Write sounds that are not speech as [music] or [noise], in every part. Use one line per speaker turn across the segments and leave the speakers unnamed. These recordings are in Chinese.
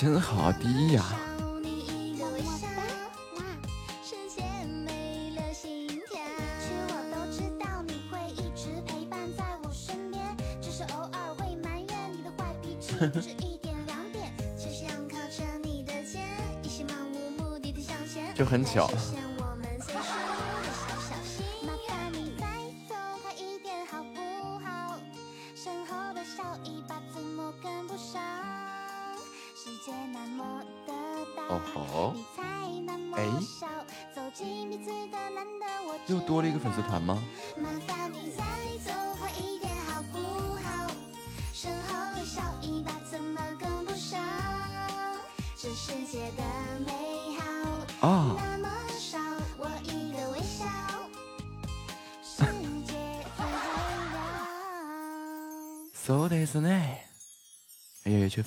真好，第一呀！
[laughs] 就很巧。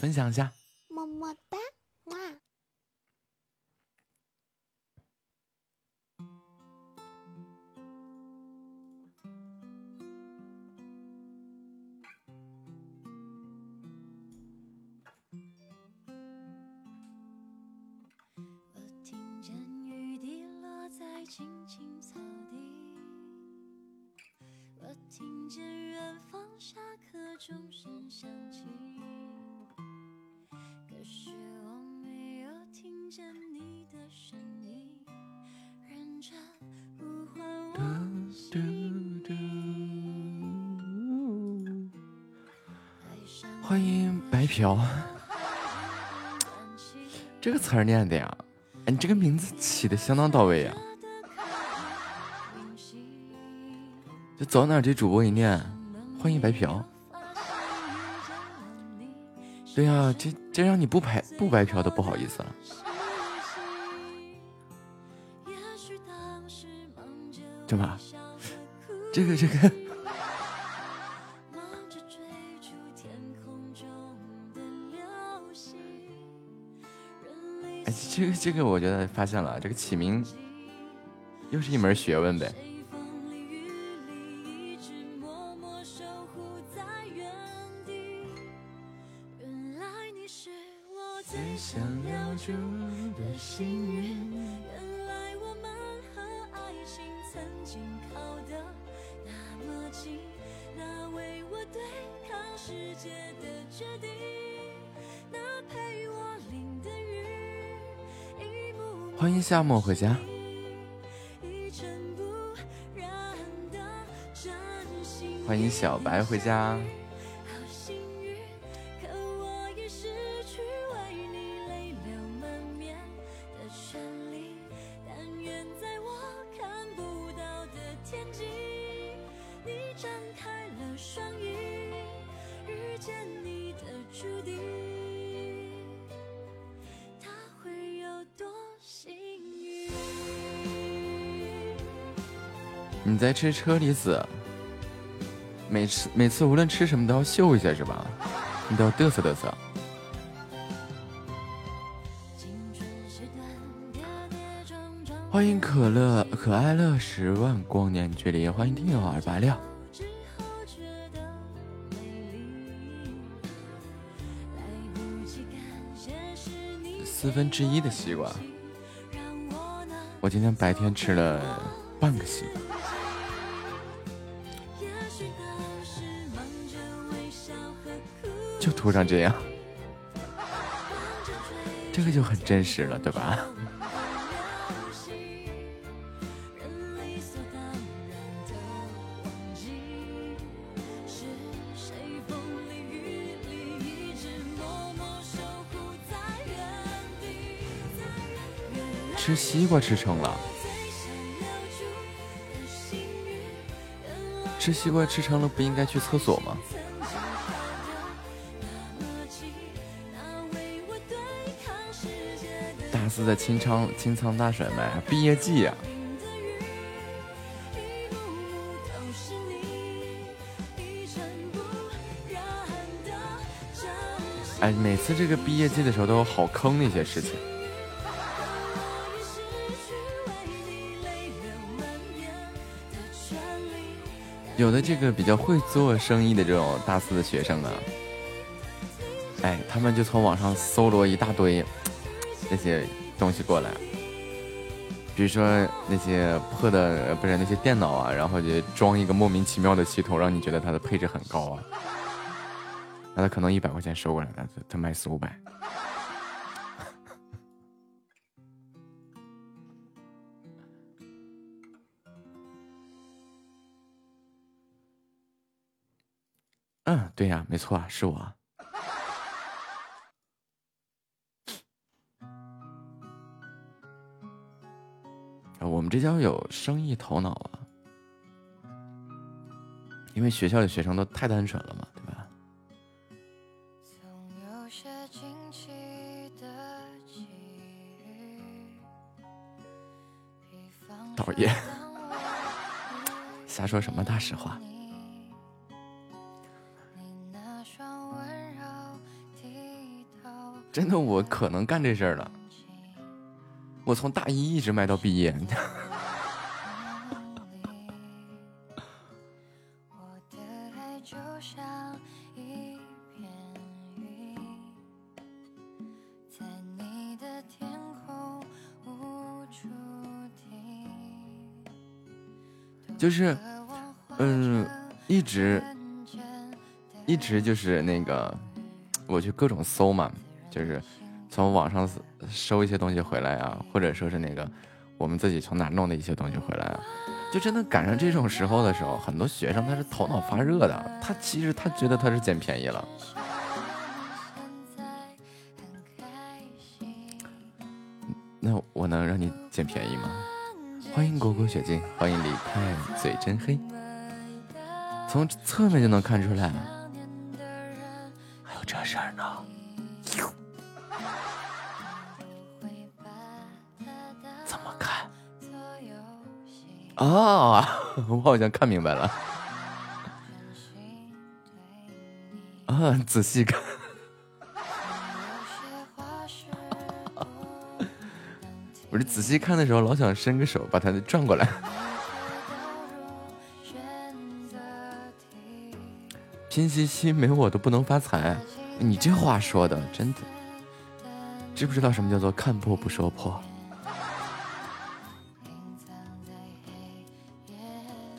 分享一下。词儿念的呀？哎，你这个名字起的相当到位呀！就走哪这主播一念，
欢迎白嫖。对呀，这
这让你不白不白嫖都不好意思了。
对吧？这个这个。这个这个，
我觉得发现了，这个起名又是一门学问呗。
夏末回家，欢迎小白回家。
吃车厘子，每次每次无论吃什么都要秀一下是吧？你都要嘚瑟嘚瑟。
欢迎可乐
可爱乐十万光年距离，欢迎听友二八六，
四分之一的西瓜。我
今天白天吃了半个西
瓜。涂成这样，这个就很真实了，对吧？吃西瓜吃撑了，吃西瓜吃撑了，不
应该去厕所吗？
是在
清仓清仓大甩卖毕业季呀！
哎，每次这个毕
业季的时候都有好坑的一些事情，
有的这个
比较会做生意的这种大四的学生啊，哎，他们就从网上搜罗一大堆那些东西过来，比如说那些破的，不是那些电脑啊，然后就装一个莫名其妙的系统，让你觉得它的配置很高啊。那他可能一百块钱收过来的，他卖四五百。[laughs] 嗯，对呀，没错啊，是我。们这叫有生意头脑啊，因为学校的学生都太单纯了嘛，对吧？导演，瞎说什么大实话？真的，我可能干这事儿了。我从大一一直卖到毕业。[laughs] 就是，嗯，一直，一直就是那个，我去各种搜嘛，就是从网上收一些东西回来啊，或者说是那个我们自己从哪弄的一些东西回来啊，就真的赶上这种时候的时候，很多学生他是头脑发热的，他其实他觉得他是捡便宜了。那我能让你捡便宜吗？
欢迎果
果雪静，欢迎离开嘴真黑，
从
侧面就能看出来，啊，[laughs] 我好像看明白了。啊，仔细看。[laughs] 我这仔细看的时候，老想伸个手把它转过来。拼夕夕没我都不能发财，你这话说的真的，知不知道什么叫做看破不说破？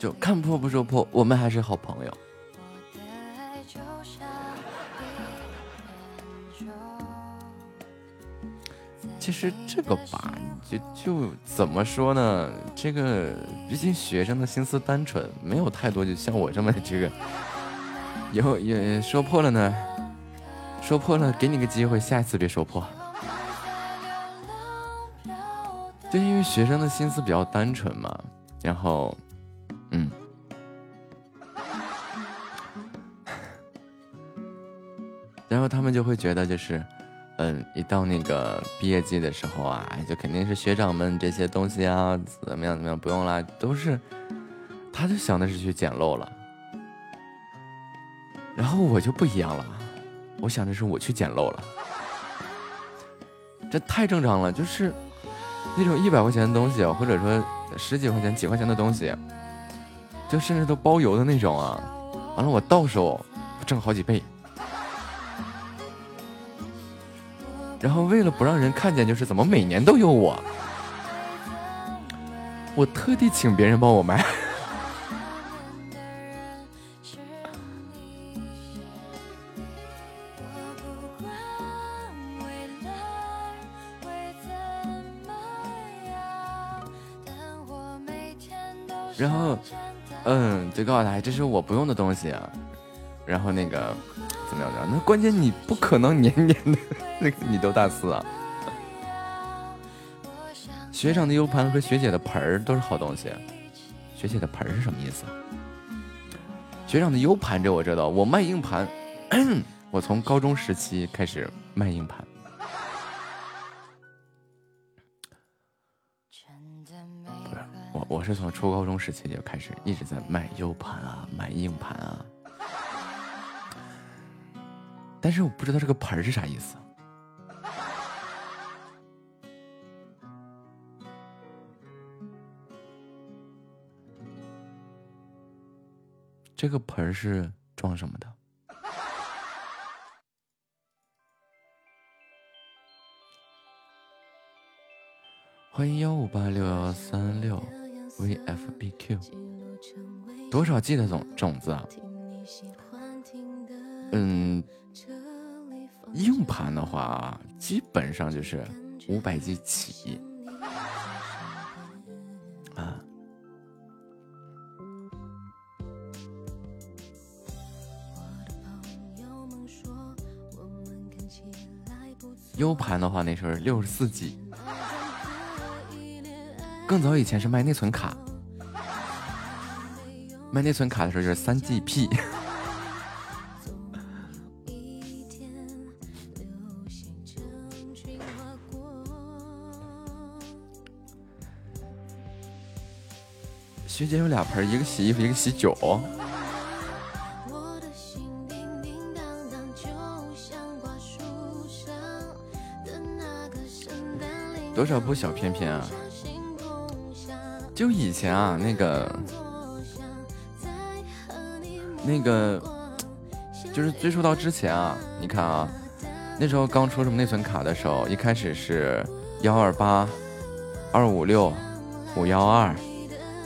就看破不说破，我们还是好朋友。其实这个吧。就就怎么说呢？这个毕竟学生的心思单纯，没有太多就像我这么这个，
以
后也说破了呢，说破了给你个机会，下一次别说破。
就因为
学生的心思比较单纯嘛，然后，然后他们就会觉得就是。嗯，一到那个毕业季的时候啊，就肯定是学长们这些东西啊，怎么样怎么样，不用啦，都是，他就想的是去捡漏了。然后我就不一样了，我想的是我去捡漏了，这太正常了，就是那种一百块钱的东西，或者说十几块钱、几块钱的东西，就甚至都包邮的那种啊，完了我到手挣好几倍。
然后为了不让人看
见，就是怎么每年都有我，
我
特地请别人帮我买。
然后，嗯，
就告诉他这是我不用的东西啊。然后那个。怎么样？那关键你不可能年年的，[laughs] 那你都大四啊。学长的 U 盘和学姐的盆儿都是好东西。学姐的盆儿是什么意思？学长的 U 盘这我知道，我卖硬盘，我从高中时期开始卖硬盘。不是，我我是从初高中时期就开始一直在卖 U 盘啊，卖硬盘啊。但是我不知道这个盆是啥意思。这个盆是装什么的？欢迎幺五八六幺三六
vfbq，多少
G 的种种子啊？嗯，
硬盘的
话，基本上就是
五百 G 起。，U 盘
的话，那时候六十四 G。
更早以前是卖
内存卡，
卖内存
卡的时候就是三 G P。学姐有俩盆，一个洗衣服，一个洗脚。
多少部小片片啊？
就以前啊，那个，
那个，就是追溯到
之前啊，你看啊，那时候刚出什么内存卡的时候，一开始是幺二八、二五六、五幺二，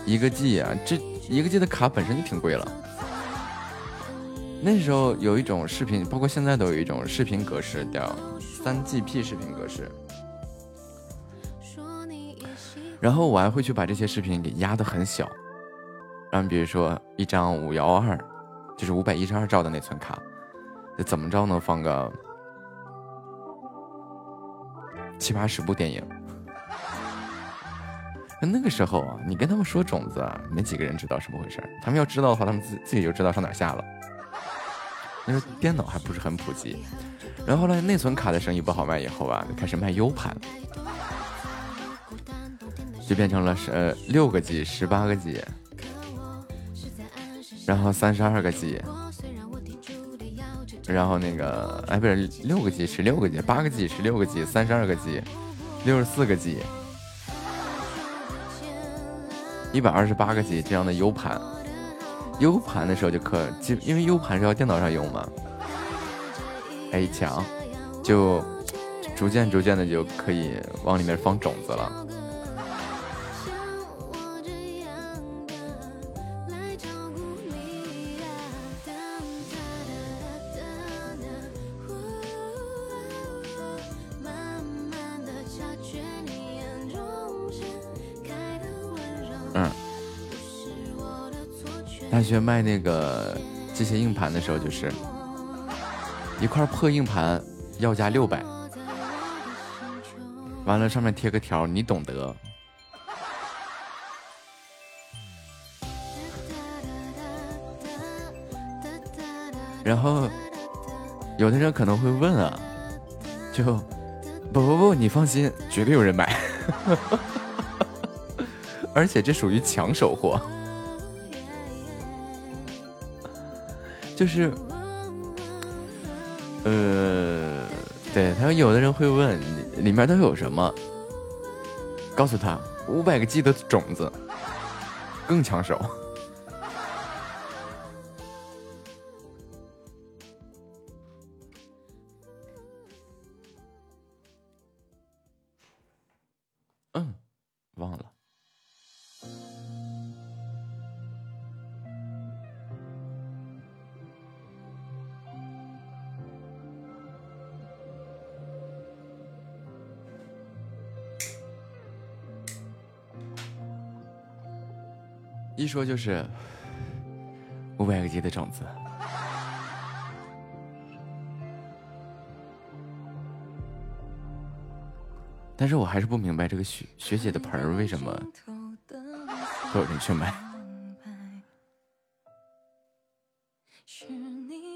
一
个 G 啊，这一个 G 的卡本身就挺贵了。那时候有一种视频，包括现在都有一种视频格式叫三 GP 视频格式。然后我还会去把这些视频给压的很小，然后比如说一张五幺二，就是五百一十二兆的内存卡，怎么着能放个七八十部电影？[laughs] 那个时候啊，你跟他们说种子，没几个人知道什么回事他们要知道的话，他们自自己就知道上哪下了。那时候电脑还不是很普及，
然后
呢，内存卡的生意不好卖以后啊，就开始卖 U 盘。
就变成了十呃
六个 G、十八个 G，
然后三十
二个 G，
然后那个哎不是
六个 G、十六个 G、八个 G、十六个 G、三十二个 G、六十四个 G、
一
百二十八个 G 这样的 U 盘
，U 盘
的时候就可就因为 U 盘是要电脑上用嘛，
哎强，
就逐渐逐渐的就可以往里面放种子了。
学
卖那个这些硬盘的时候，就是一块破硬盘要价六百，
完
了上面贴个条，你懂得。
然
后有的人可能会问啊，就不不不，你放心，绝对有人买，[laughs] 而且这属于抢手货。就是，呃，对，他说有的人会问里面都有什么，告诉他五百个 G 的种子更抢手。说就是五百个 G 的种子，但是我还是不明白这个学学姐的盆儿为什么
会有人去买。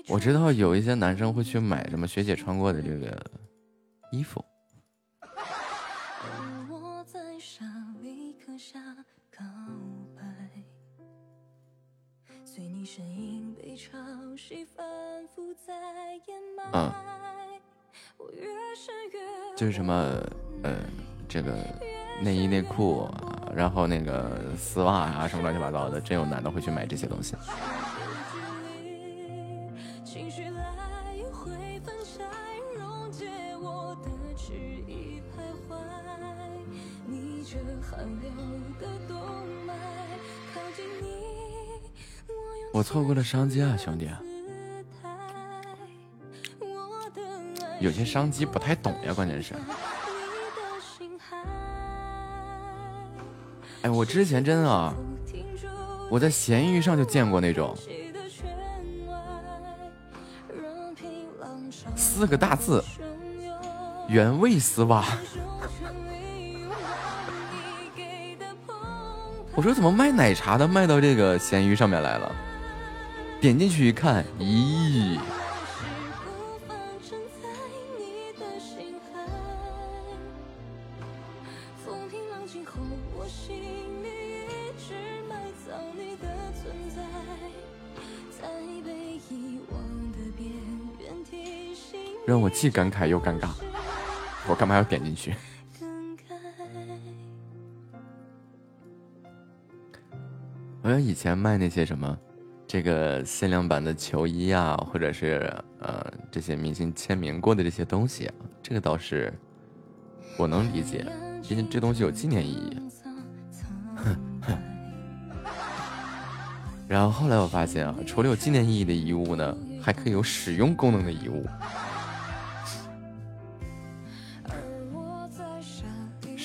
我知道有一些
男生会去买什么学姐穿过的这个衣服。那个丝袜啊，什么乱七八糟的，真有男的会去买这些东西。
我错过了商机啊，兄弟！有些商机不太懂呀，关键是。哎，我之前真的啊，我在闲鱼上就见过那种四个大字“原
味丝袜”。
我说怎么
卖奶茶的卖到这个闲鱼上面来了？点进去一看，咦！
让我既感慨又尴尬，我干嘛要点
进去？我像以前卖那些什么，这个限量版的球衣啊，或者是呃这些明星签名过的这些东西，这个倒是我能理解，
毕竟这东西有纪念意义。[laughs]
然后后来我发现啊，除了有纪念意义的遗物呢，还可以有使用功能的遗物。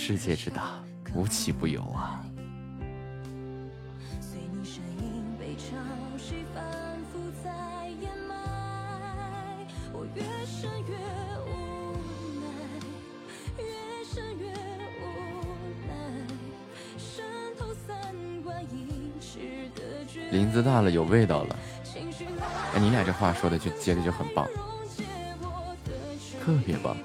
世界之大，无奇不有啊！林子大了，有
味道了。
哎，你俩这话说的就接的就很棒，特别棒。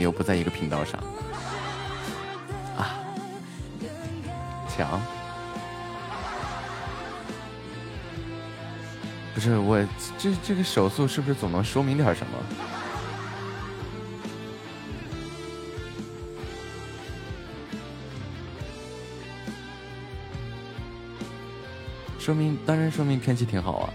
完美的又不在一个频道上啊！强，
不是我这这个手速是不是总能说明点什么？说明当然说明天气挺好啊。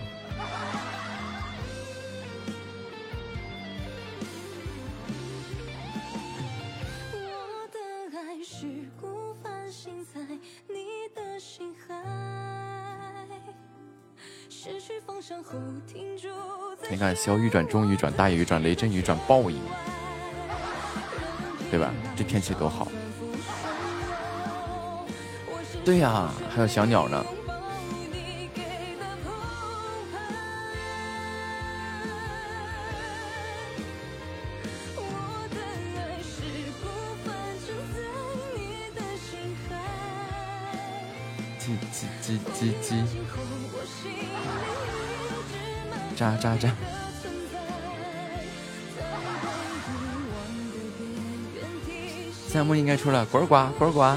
小雨转，中雨转，大雨转，雷阵雨转，暴雨，对吧？这天气多好。对呀，还有小鸟呢。出来，滚呱滚呱。[laughs]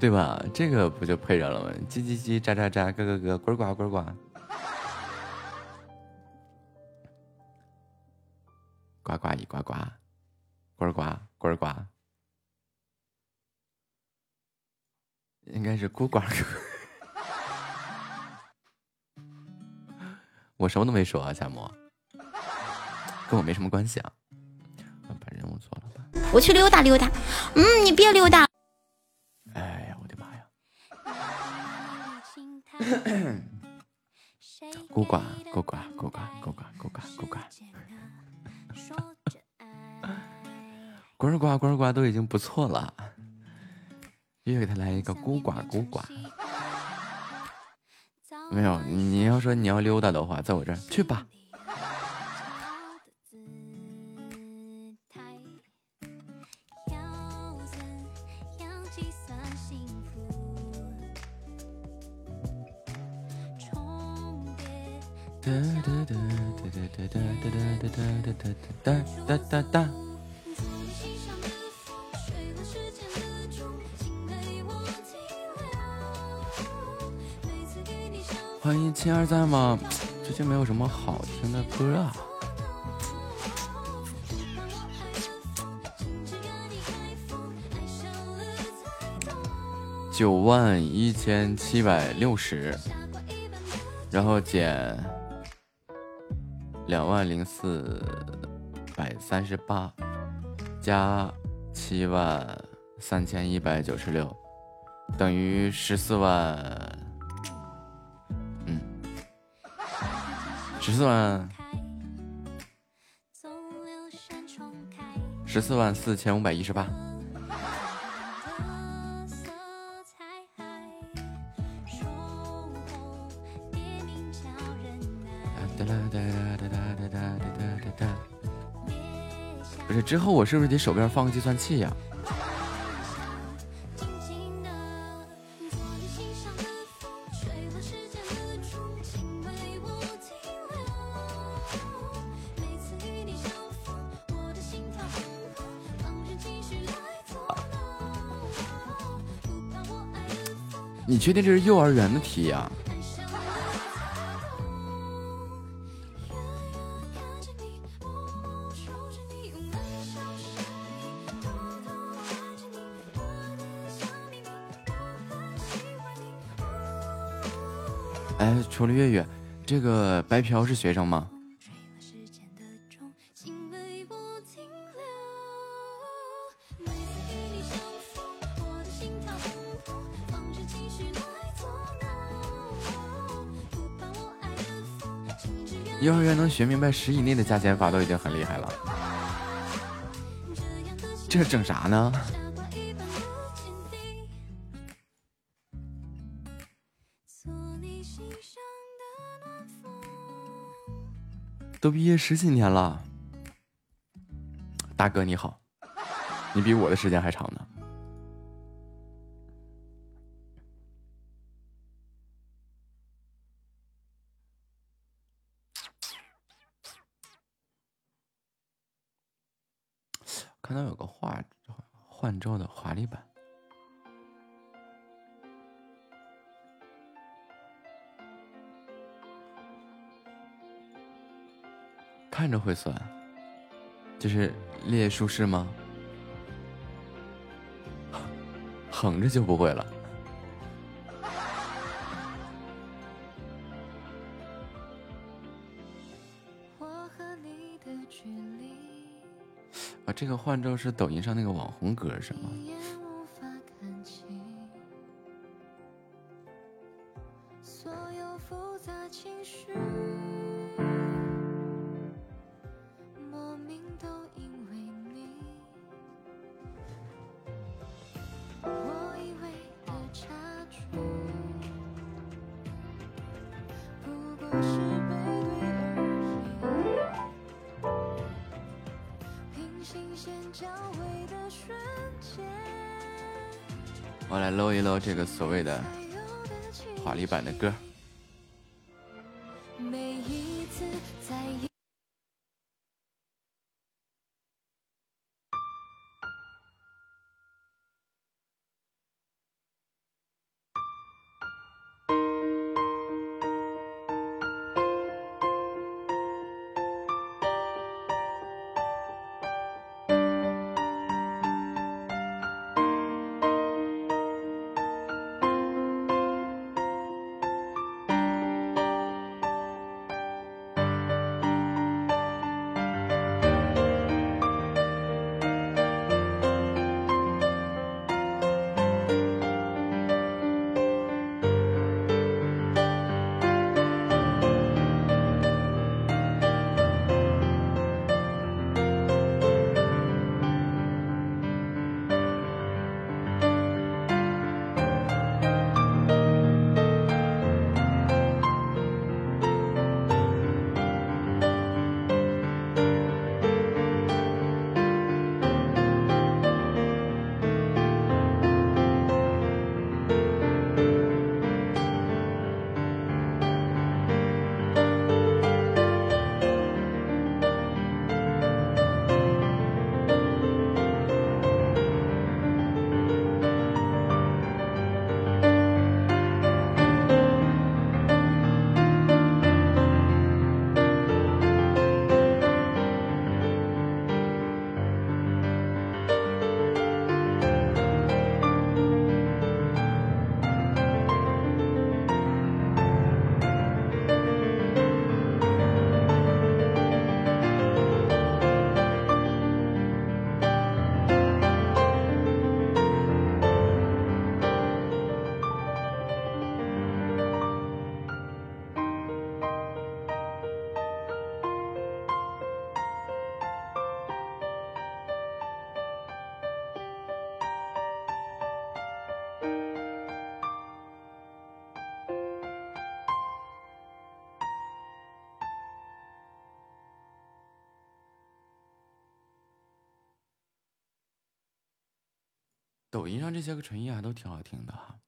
对吧？这个不就配上了吗？叽叽叽，喳喳喳，咯咯咯，滚呱滚呱。呱孤寡 [laughs] 我什么都没说啊，夏沫，跟我没什么关系啊。把任务做了吧。
我去溜达溜达。嗯，你别溜达。
哎呀，我的妈呀！孤寡，孤寡，孤寡，孤寡，孤寡，孤寡。呱呱呱呱都已经不错了，又给他来一个孤寡孤寡。没有，你要说你要溜达的话，在我这儿去吧。好听的歌啊。九万一千七百六十，然后减。两万零四百三十八加七万三千一百九十六，等于十四万，
十四万，
十四万四千五百一十八。之后我是不是得手边放个计算器呀？你确定这是幼儿园的题呀？除了月月，这个白嫖是学生吗？
幼儿园能
学明白十以内的加减法都已经很厉害了，
这整啥
呢？都毕业十几年了，大哥你好，你比我的时间还长呢。看到有个画，换周的华丽版。看着会酸，这是列竖式吗？[laughs] 横着就不会了。这个换之后是抖音上那个网红歌是吗？所谓的抖音上这些个纯音还都挺好听的哈。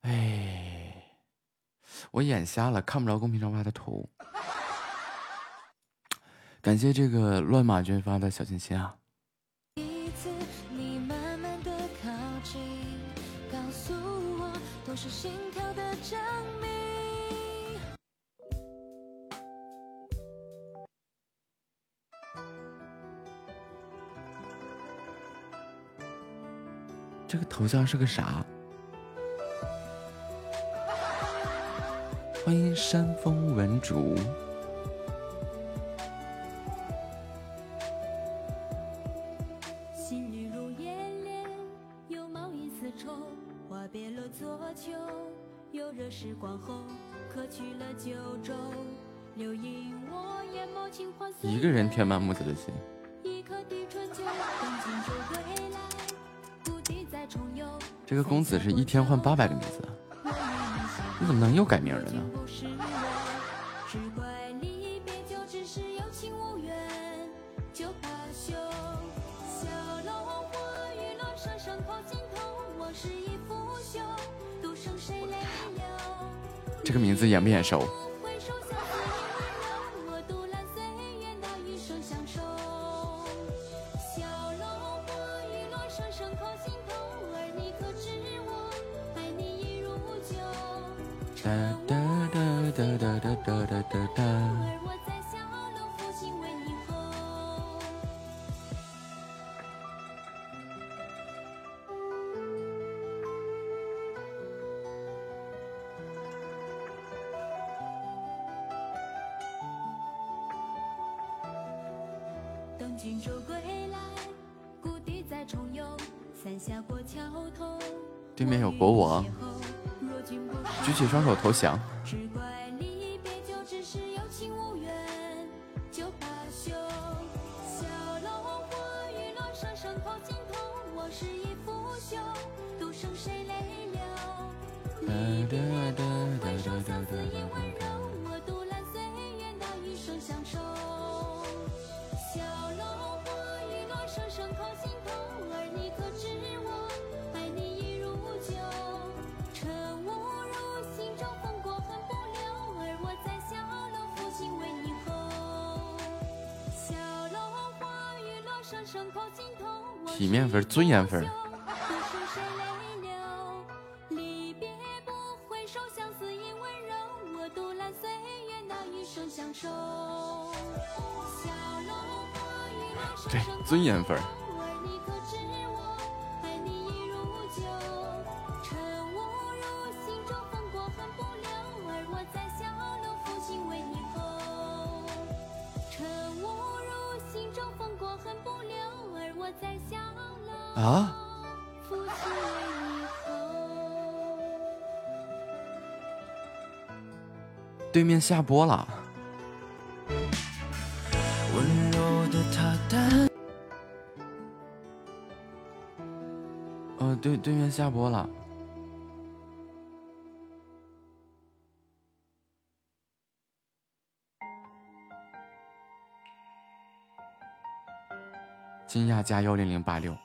哎，我眼瞎了，看不着公屏上发的图。感谢这个乱马军发的小心心啊。这个头像是个啥？欢迎山峰文竹。
一个人填满
木子的心。
这个公子是一天换八百个
名字，
你怎么能又改名了呢？这个名字眼不眼熟？
起
体面分、尊严分。对，尊严分。
面下播了。哦，对，对面下播了。惊讶加幺零零八六。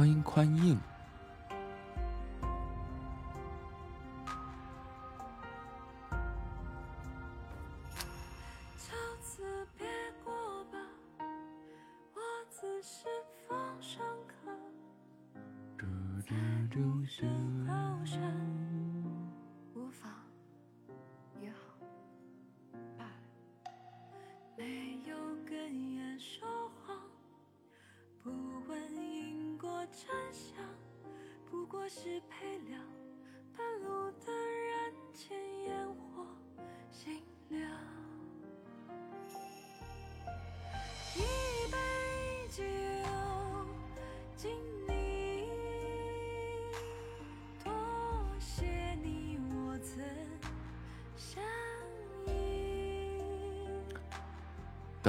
欢迎宽硬。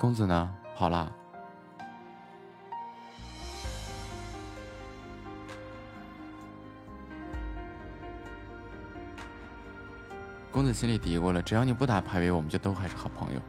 公子呢？好啦。公子心里嘀咕了：只要你不打排位，我们就都还是好朋友。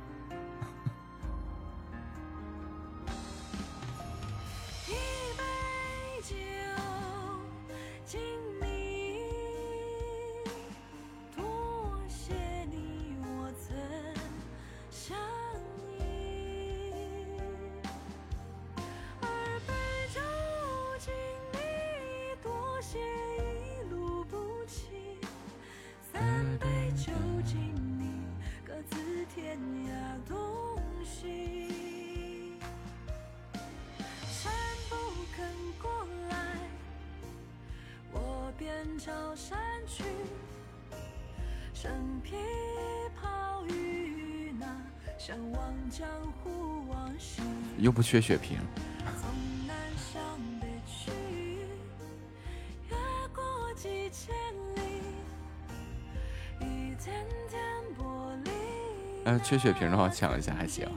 又不缺血瓶。
呃，缺血瓶的话抢一下还行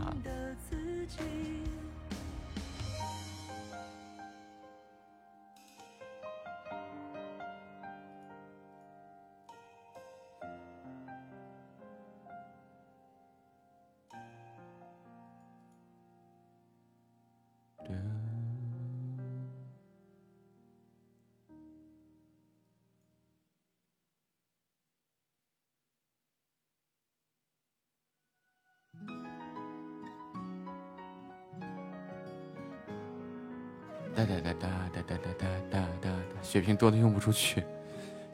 哒哒哒哒哒哒哒哒哒哒。血瓶多的用不出去，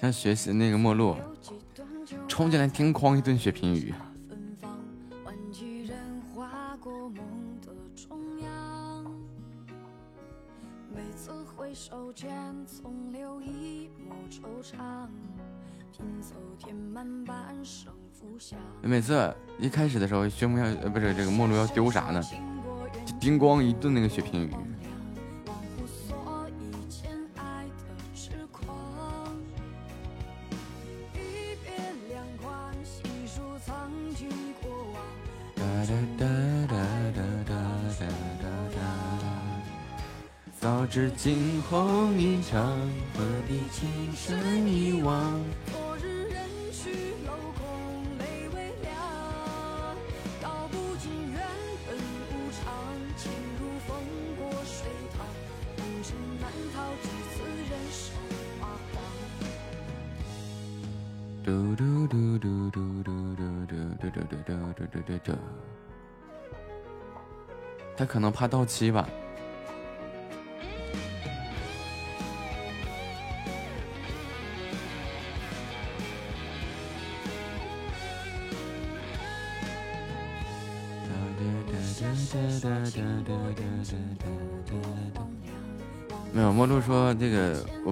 像学习那个陌路，
冲进来叮咣一顿血
瓶雨。每次一开始的时候宣布要呃不是这个陌路要丢啥呢，
叮咣
一顿那个血瓶雨。惊鸿一场，何必情深一往？
昨日人去楼空，泪微凉。道不尽缘分无常，情如风过水淌，红尘难逃几次人生彷徨。
嘟嘟嘟嘟嘟嘟嘟嘟嘟嘟嘟嘟嘟嘟。他可能怕到期吧。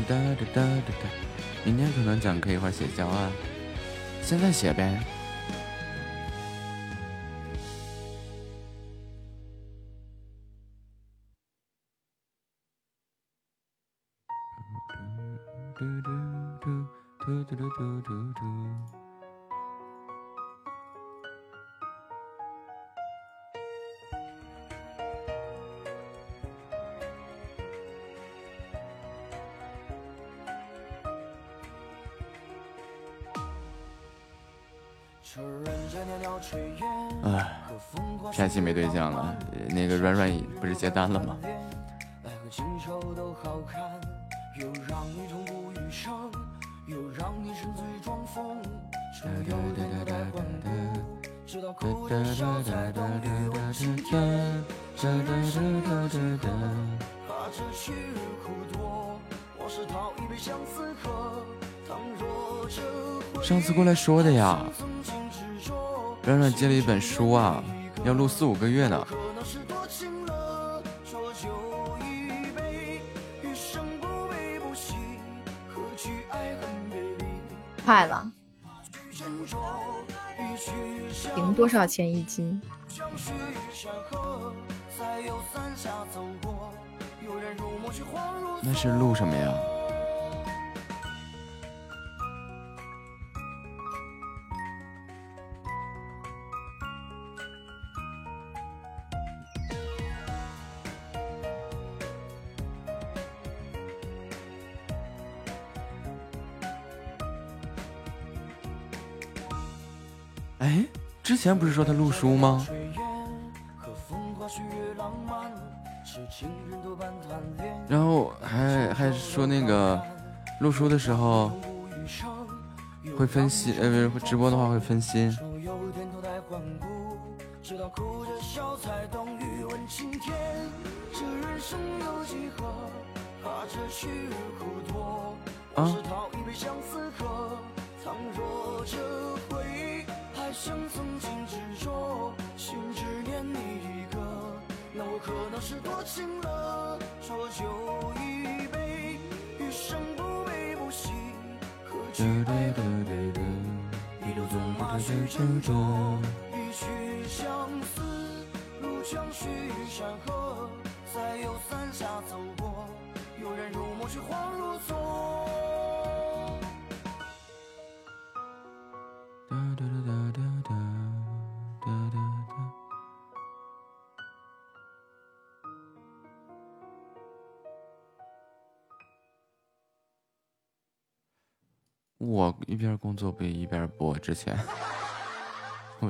哒哒哒哒哒哒。明天可能讲可以一块写教案，现在写呗。嘟嘟嘟嘟嘟嘟嘟嘟嘟嘟。
山西没对象了，那个软软不是接单了吗？上次过来说的呀。软软接了一本书啊，要录四五个月呢。
快了，
赢多少
钱一斤？
那是录什
么呀？前不是说他录书吗？
然
后还还说那个录书的时候
会分心，呃，不是直播的话会分
心。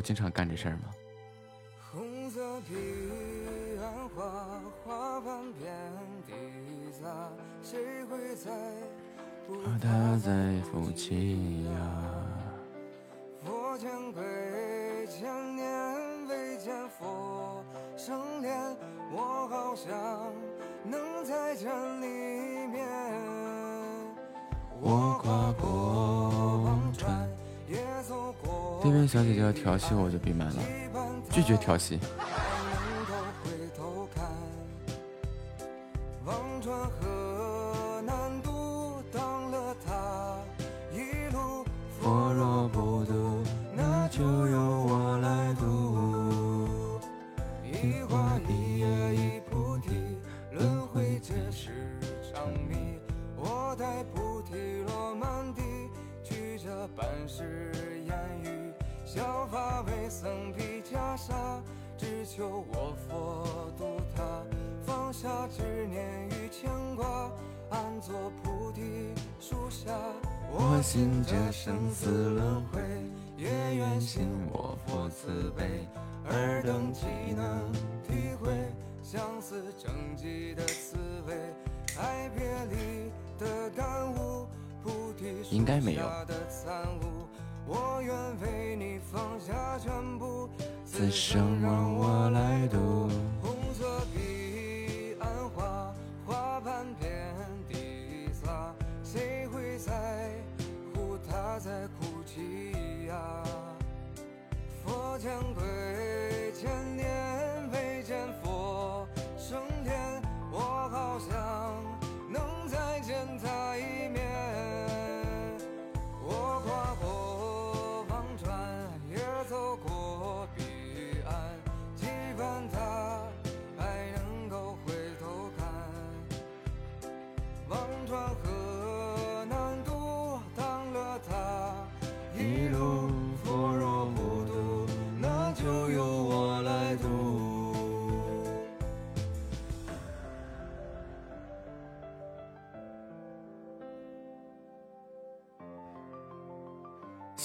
经常干这事儿吗？
怕他在夫妻呀。佛前跪千年未见佛生怜，我好想能再见你一面。我跨过对面小姐姐要调戏我我，就闭麦了，拒绝调
戏。
信这生死轮回也愿信我佛慈悲尔等岂能体会相思成疾的滋味爱别离的感悟菩提树下的参悟我愿为你放下全部此生让我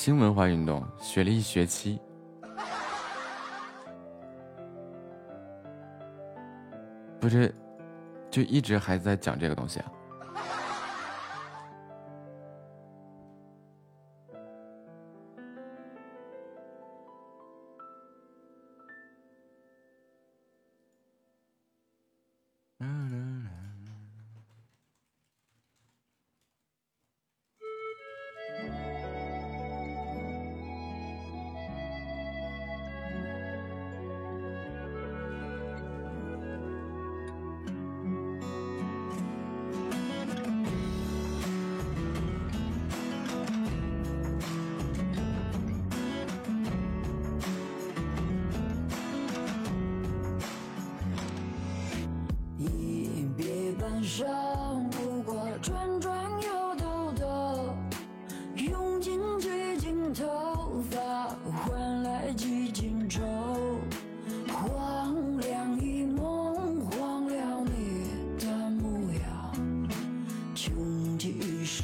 新文化运动学了一学期，不是，就一直还在讲这个东西啊。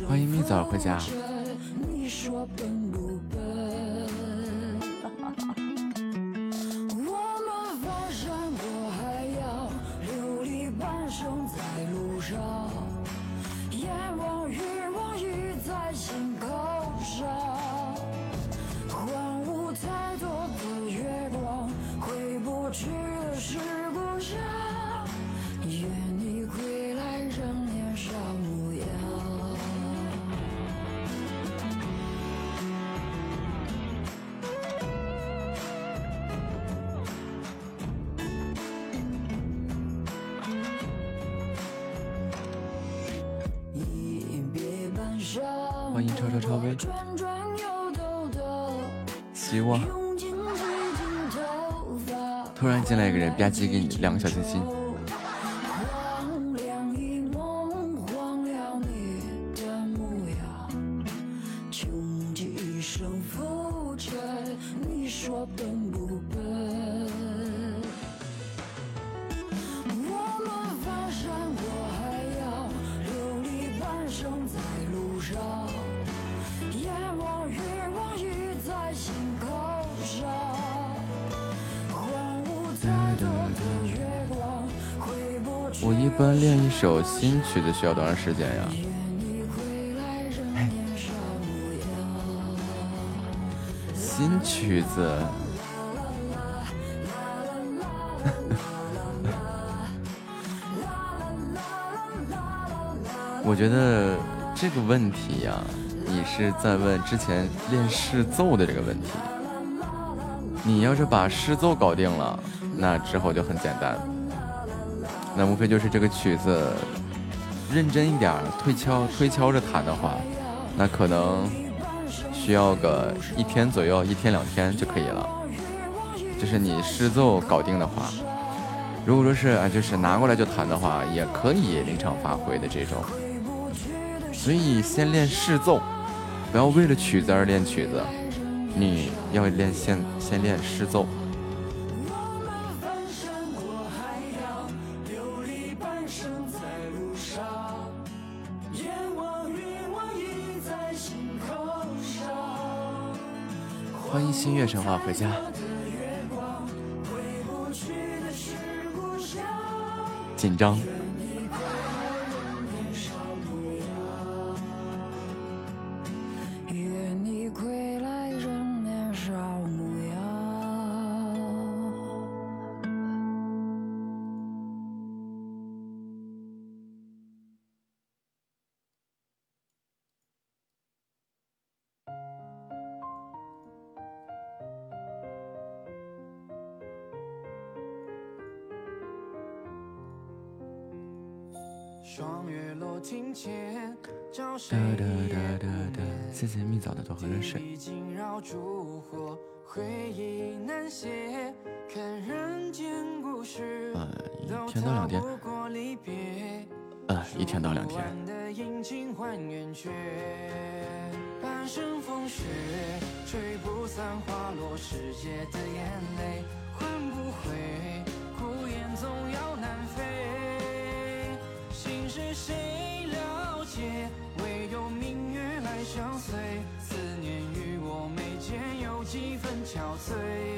欢迎蜜枣回家。直接给你两个小心心。
首新曲子需要多长时间呀？新曲子，
[laughs]
我觉得这个问题呀，你是在问之前练试奏的这个问题。你要是把试奏搞定了，那之后就很简单。那无非就是这个曲子，认真一点推敲推敲着弹的话，那可能
需要个一
天左右，一天两天就可以了。
就是你试奏搞定的话，
如果说是啊，就是拿过来就弹的话，也可以临场发挥的这种。
所以先练
试奏，不要为了曲子而练曲子，
你要练先
先练试奏。
新月神话回家，
紧张。天到两天，哎，一天到两天，
半生风雪吹不散花落时节的眼泪，唤不回孤雁总要南飞。心事谁了解，唯有明月来相随。思念与我眉间有几分憔悴。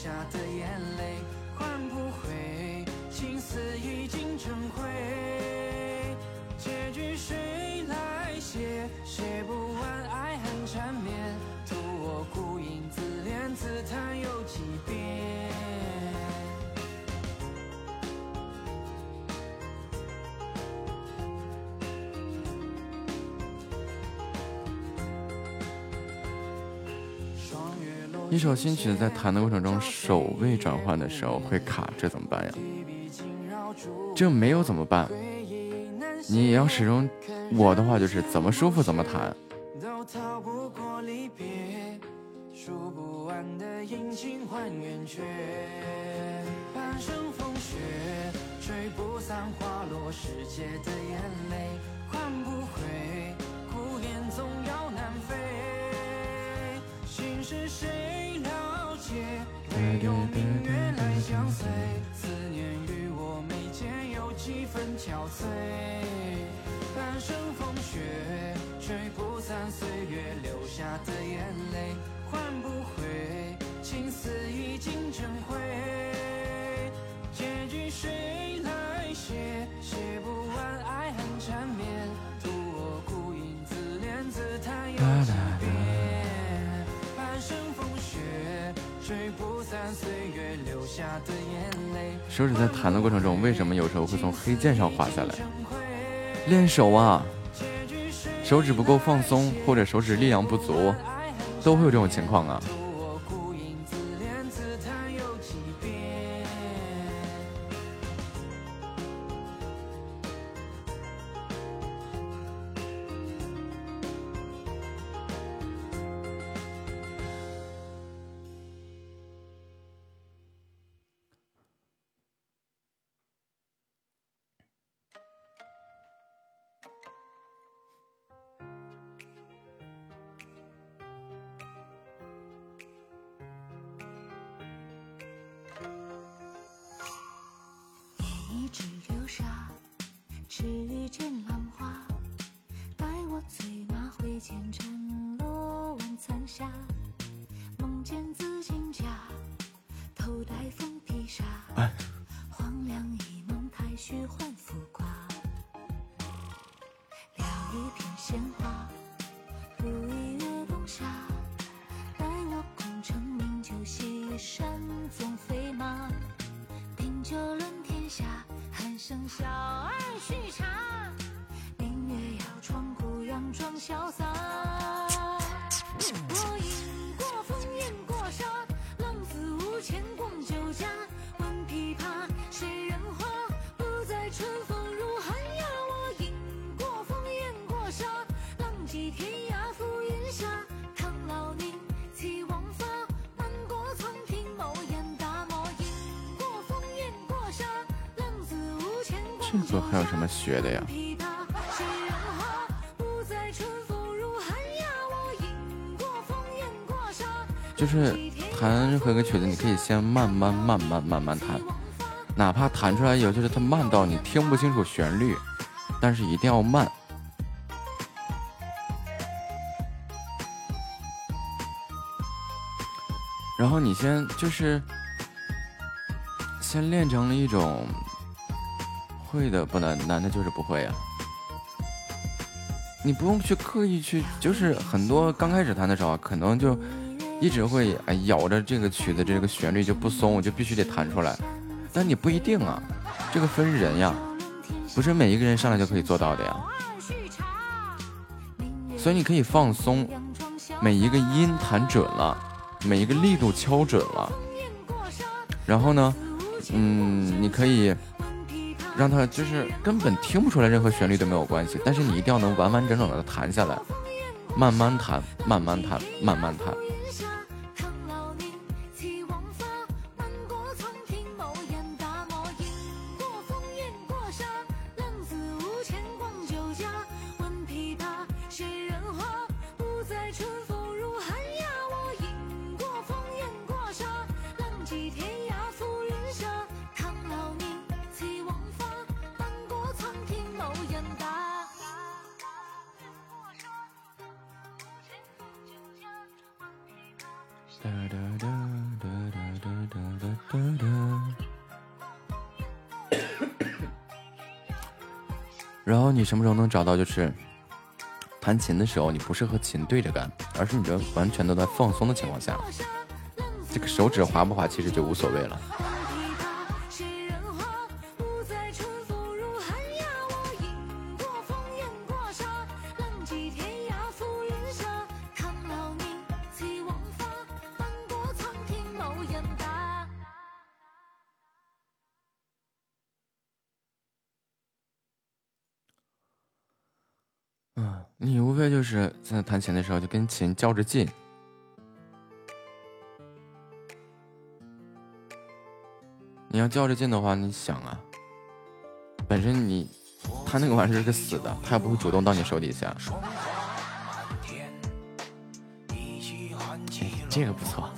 下的眼泪换不回，青丝已经成灰。结局谁来写？写不完爱恨缠绵，徒我孤影自怜。自叹又几遍。一首新曲子在弹的过程中，首位转换的时候会
卡，这怎么办呀？
这没有
怎么办？
你要始
终，
我的话就是怎么舒服怎
么弹。
都逃不过离别。数不完的阴晴换圆缺。半生风雪吹不散，花落时节的眼泪。换不回，孤雁总要南飞。情是谁了解？唯有明月来相随，思念与我眉间有几分憔悴。半生风雪，吹不散岁月留下的眼泪，换不回青丝已经成灰。结局谁？手指在弹的过程中，为什么有时候会从黑键上滑下来？练
手啊，
手指不够放松，或者手指力量不足，都会有这种情况啊。
指一浪花，待我催马挥剑斩落晚残霞。梦见紫金甲，头戴凤披纱。黄粱一梦太虚幻浮夸，撩一片鲜花，布一月冬夏。待我功成名就，西山纵飞马，定就论天下，喊声笑。这个还有什么学的呀，就是弹任何一个曲子，你可以先慢慢、慢慢、慢慢弹，
哪怕弹出来有就是它慢到你听不清楚旋律，但是一定要慢。然后你先就是先练成了一种。会的不难，难的就是不会呀。你不用去刻意去，就是很多刚开始弹的时候，可能就
一直
会哎咬着这个曲子这个旋律就不松，我就必须得弹出来。
但你不一定啊，
这个分人呀，
不是每一个人上来就可以做到的呀。所以你可以放松，每一个音弹准了，
每一个力度敲准了，
然后呢，嗯，你可以。让他就是根本听不
出来任何旋律都没有关系，但是你一定要能完完整整的弹下来，
慢慢弹，慢慢弹，慢慢弹。
什么时候能找到？就是弹琴的时候，你不是和琴对着干，而是你这完全都在放松的情况下，
这个手指滑不滑其实就无所谓了。
琴的时候，就跟琴较着劲。你要较着劲的话，你想啊，本身你他那个玩意儿是个死的，他也不会主动到你手底下。哎这个不错。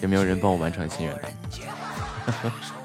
有没有人帮我完成心愿的？[laughs]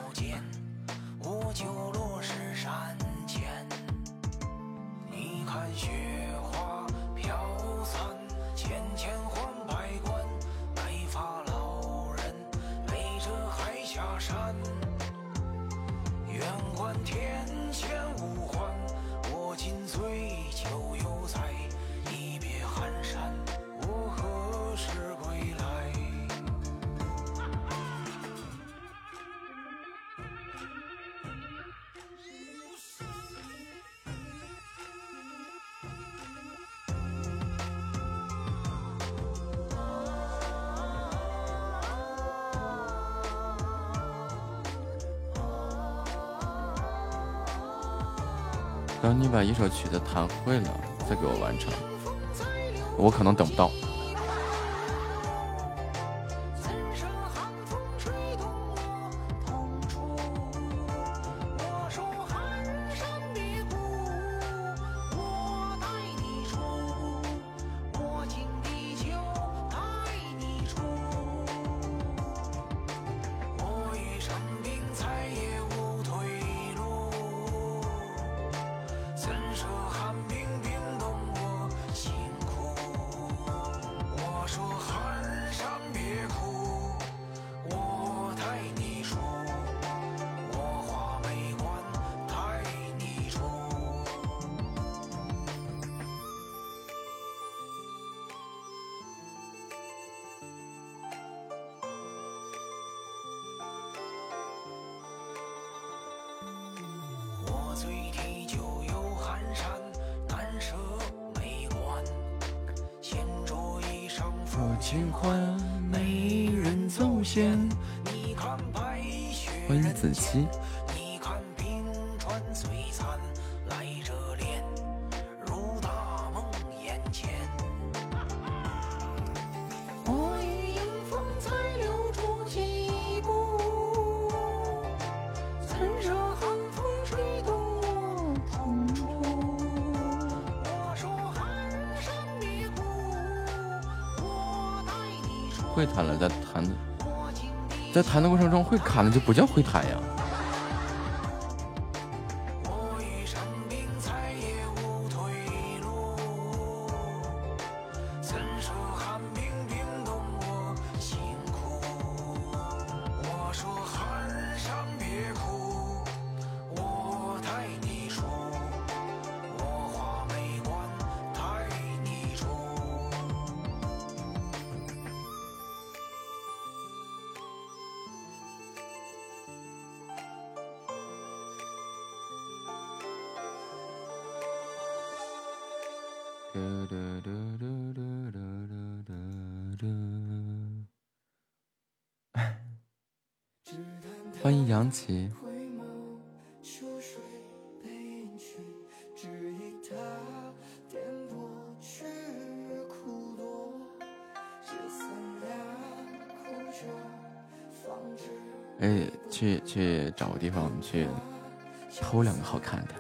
等你把一首曲子弹会了，再给我完成，
我可能等不到。
弹的过程中会卡，那就不叫会弹呀。哒哒哒哒哒哒哒哒，欢迎杨琪。哎，去去找个地方，去偷两个好看的。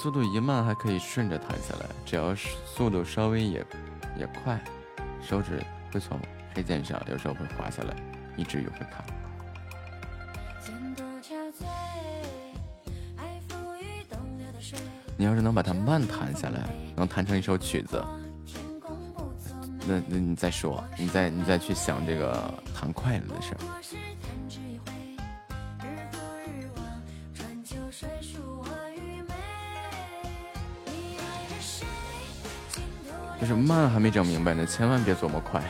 速度一慢还可以顺着弹下来，只要是速度稍微也也快，手指会从黑键上有时候会滑下来，以至于会卡。你要是能把它慢弹下来，能弹成一首曲子，
那那
你再说，你再你再去想这个弹快了的事儿。
就是慢还没整明白
呢，千万别琢磨快。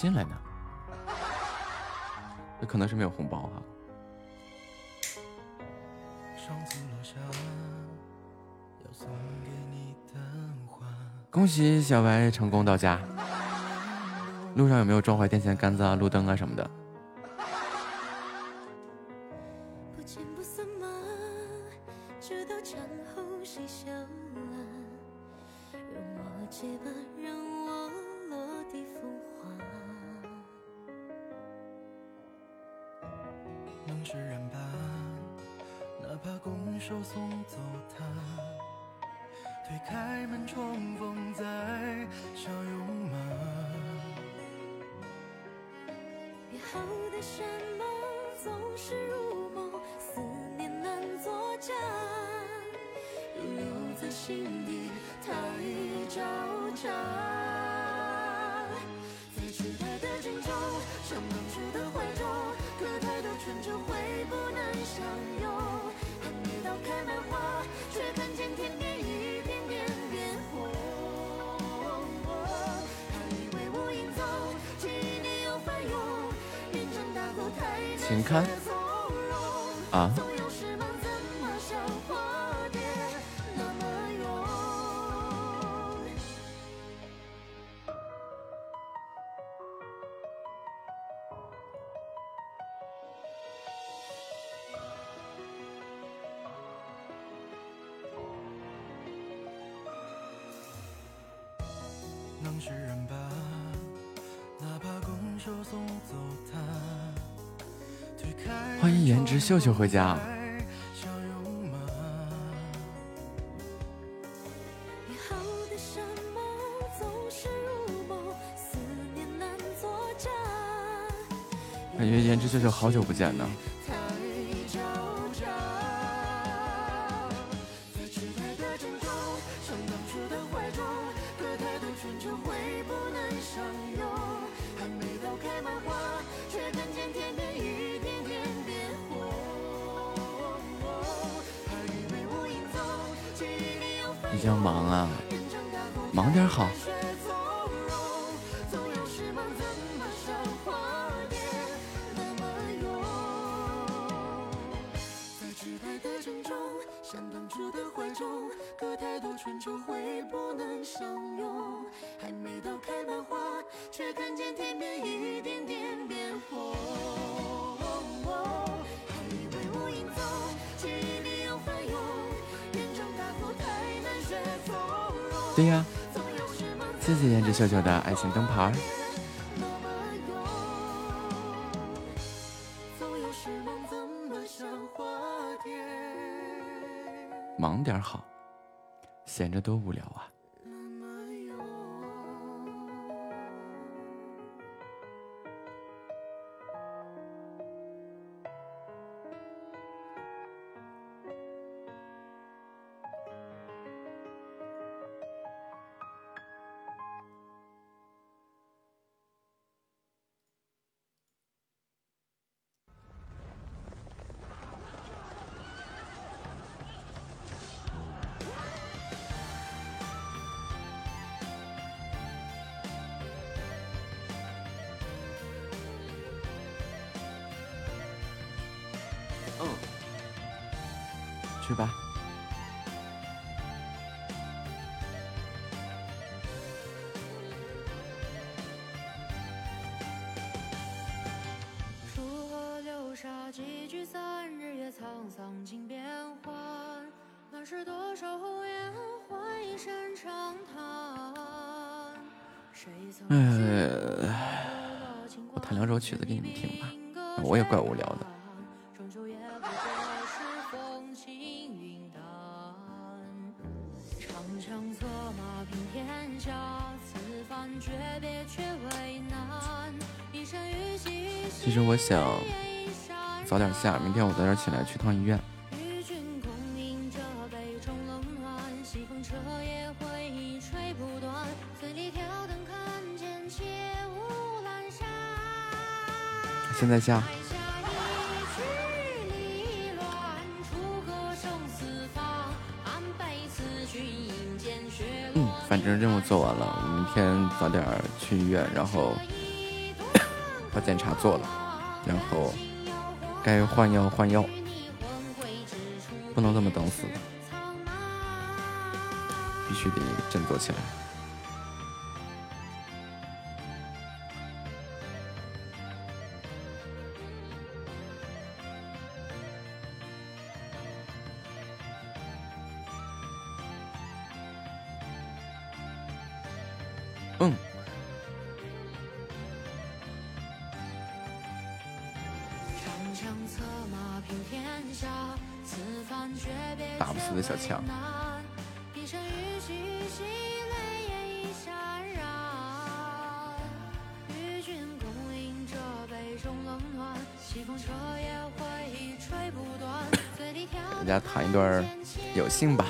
进来呢？这可能是没有红包哈。恭喜小白成功到家。路上有没有撞坏电线杆子啊、路灯啊什么的？
把拱手送走他，推开门重逢在小拥马。
约好的山盟总是如梦，思念难作假，留在心底。欢
秀秀回家。感觉颜值秀秀好久不见呢。
对呀，谢谢颜值秀秀的爱情灯牌。
忙点好，闲着多无聊啊。
其实我想早点下，明天我早点起来
去趟医院。现在下。
嗯，反正任务做完了，明
天早点去医院，然后
[coughs] 把检查做了，然后该换
药换药，
不能这么等死，
必须得振作起来。
信吧。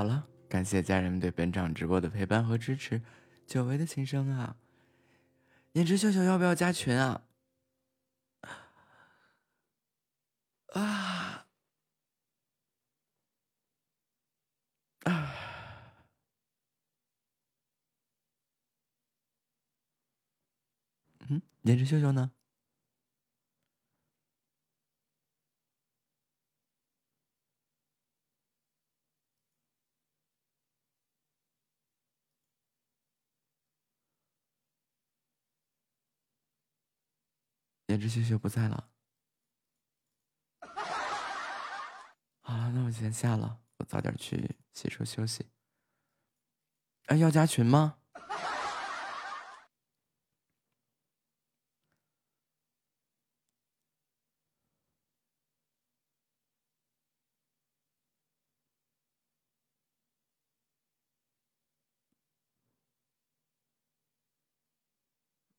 好了，感谢家人们对本场直播的陪伴和支持，久违的琴声啊！颜值秀秀要不要加群啊？啊啊！嗯，颜值秀秀呢？这秀秀不在了。[laughs] 好了，那我先下了，我早点去洗漱休息。哎，要加群吗？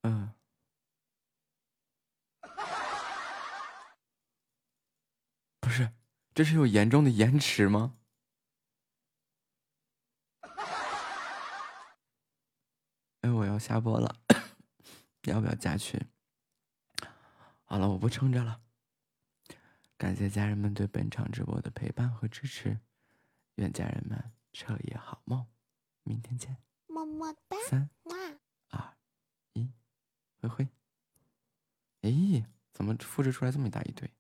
嗯。不是，这是有严重的延迟吗？哎，我要下播了，要不要加群？好了，我不撑着了。感谢家人们对本场直播的陪伴和支持，愿家人们彻夜好梦，明天见。
么么哒。
三、二、一，灰灰。哎，怎么复制出来这么一大一堆？